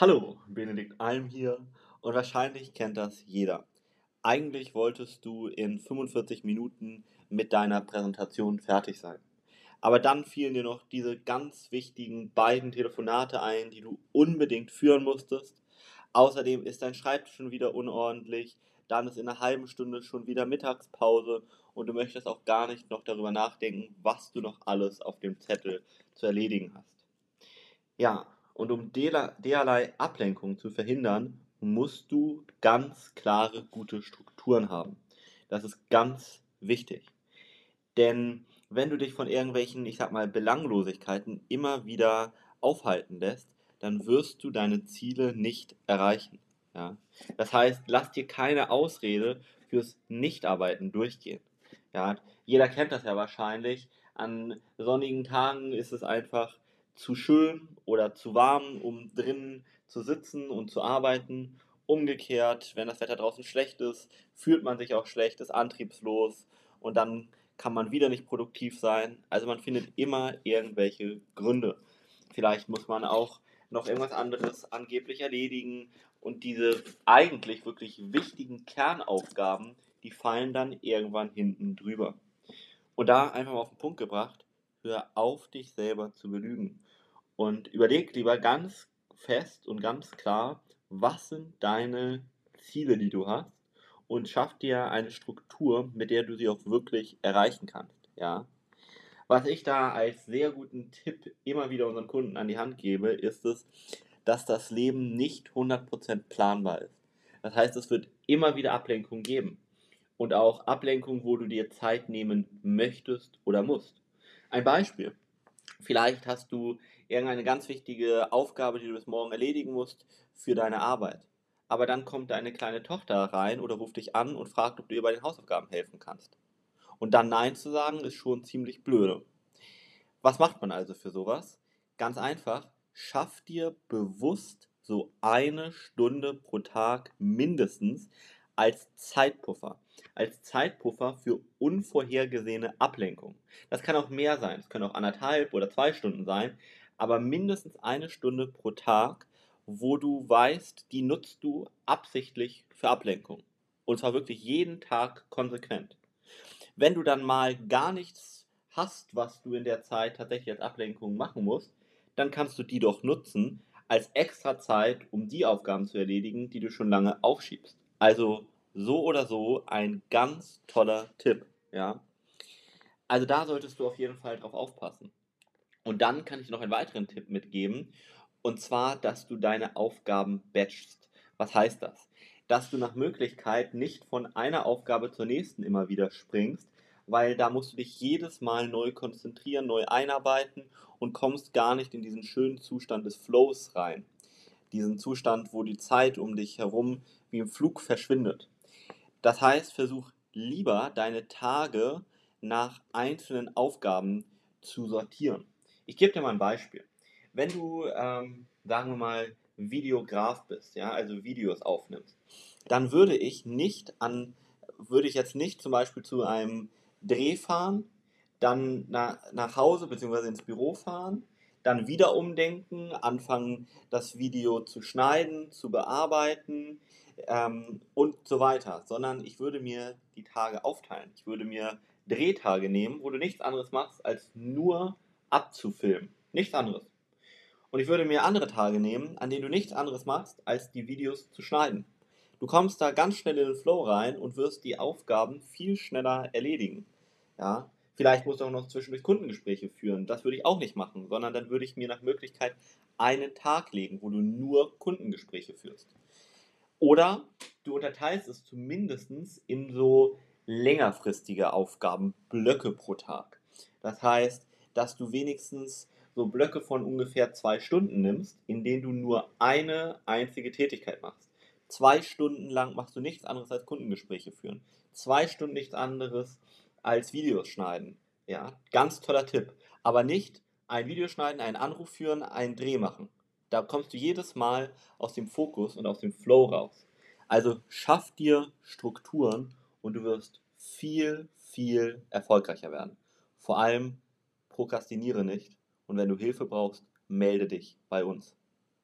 Hallo, Benedikt Alm hier und wahrscheinlich kennt das jeder. Eigentlich wolltest du in 45 Minuten mit deiner Präsentation fertig sein. Aber dann fielen dir noch diese ganz wichtigen beiden Telefonate ein, die du unbedingt führen musstest. Außerdem ist dein Schreibtisch schon wieder unordentlich, dann ist in einer halben Stunde schon wieder Mittagspause und du möchtest auch gar nicht noch darüber nachdenken, was du noch alles auf dem Zettel zu erledigen hast. Ja, und um derlei Ablenkung zu verhindern, musst du ganz klare, gute Strukturen haben. Das ist ganz wichtig. Denn wenn du dich von irgendwelchen, ich sag mal, Belanglosigkeiten immer wieder aufhalten lässt, dann wirst du deine Ziele nicht erreichen. Ja? Das heißt, lass dir keine Ausrede fürs Nichtarbeiten durchgehen. Ja? Jeder kennt das ja wahrscheinlich. An sonnigen Tagen ist es einfach zu schön oder zu warm, um drinnen zu sitzen und zu arbeiten. Umgekehrt, wenn das Wetter draußen schlecht ist, fühlt man sich auch schlecht, ist antriebslos und dann kann man wieder nicht produktiv sein. Also man findet immer irgendwelche Gründe. Vielleicht muss man auch noch irgendwas anderes angeblich erledigen und diese eigentlich wirklich wichtigen Kernaufgaben, die fallen dann irgendwann hinten drüber. Und da einfach mal auf den Punkt gebracht, hör auf, dich selber zu belügen. Und überleg lieber ganz fest und ganz klar, was sind deine Ziele, die du hast und schaff dir eine Struktur, mit der du sie auch wirklich erreichen kannst. Ja? Was ich da als sehr guten Tipp immer wieder unseren Kunden an die Hand gebe, ist es, dass das Leben nicht 100% planbar ist. Das heißt, es wird immer wieder Ablenkung geben. Und auch Ablenkung, wo du dir Zeit nehmen möchtest oder musst. Ein Beispiel. Vielleicht hast du irgendeine ganz wichtige Aufgabe, die du bis morgen erledigen musst für deine Arbeit. Aber dann kommt deine kleine Tochter rein oder ruft dich an und fragt, ob du ihr bei den Hausaufgaben helfen kannst. Und dann Nein zu sagen, ist schon ziemlich blöde. Was macht man also für sowas? Ganz einfach, schaff dir bewusst so eine Stunde pro Tag mindestens als Zeitpuffer. Als Zeitpuffer für unvorhergesehene Ablenkung. Das kann auch mehr sein. Es können auch anderthalb oder zwei Stunden sein. Aber mindestens eine Stunde pro Tag, wo du weißt, die nutzt du absichtlich für Ablenkung. Und zwar wirklich jeden Tag konsequent. Wenn du dann mal gar nichts hast, was du in der Zeit tatsächlich als Ablenkung machen musst, dann kannst du die doch nutzen als extra Zeit, um die Aufgaben zu erledigen, die du schon lange aufschiebst. Also so oder so ein ganz toller Tipp, ja. Also da solltest du auf jeden Fall drauf aufpassen. Und dann kann ich noch einen weiteren Tipp mitgeben, und zwar, dass du deine Aufgaben batchst. Was heißt das? dass du nach Möglichkeit nicht von einer Aufgabe zur nächsten immer wieder springst, weil da musst du dich jedes Mal neu konzentrieren, neu einarbeiten und kommst gar nicht in diesen schönen Zustand des Flows rein. Diesen Zustand, wo die Zeit um dich herum wie im Flug verschwindet. Das heißt, versuch lieber deine Tage nach einzelnen Aufgaben zu sortieren. Ich gebe dir mal ein Beispiel. Wenn du, ähm, sagen wir mal, Videograf bist, ja, also Videos aufnimmst, dann würde ich nicht an, würde ich jetzt nicht zum Beispiel zu einem Dreh fahren, dann nach, nach Hause bzw. ins Büro fahren, dann wieder umdenken, anfangen, das Video zu schneiden, zu bearbeiten ähm, und so weiter, sondern ich würde mir die Tage aufteilen. Ich würde mir Drehtage nehmen, wo du nichts anderes machst, als nur abzufilmen. Nichts anderes. Und ich würde mir andere Tage nehmen, an denen du nichts anderes machst, als die Videos zu schneiden. Du kommst da ganz schnell in den Flow rein und wirst die Aufgaben viel schneller erledigen. Ja, vielleicht musst du auch noch zwischendurch Kundengespräche führen. Das würde ich auch nicht machen, sondern dann würde ich mir nach Möglichkeit einen Tag legen, wo du nur Kundengespräche führst. Oder du unterteilst es zumindest in so längerfristige Aufgaben, Blöcke pro Tag. Das heißt, dass du wenigstens so Blöcke von ungefähr zwei Stunden nimmst, in denen du nur eine einzige Tätigkeit machst. Zwei Stunden lang machst du nichts anderes als Kundengespräche führen. Zwei Stunden nichts anderes als Videos schneiden. Ja, ganz toller Tipp. Aber nicht ein Video schneiden, einen Anruf führen, einen Dreh machen. Da kommst du jedes Mal aus dem Fokus und aus dem Flow raus. Also schaff dir Strukturen und du wirst viel, viel erfolgreicher werden. Vor allem prokrastiniere nicht und wenn du Hilfe brauchst, melde dich bei uns.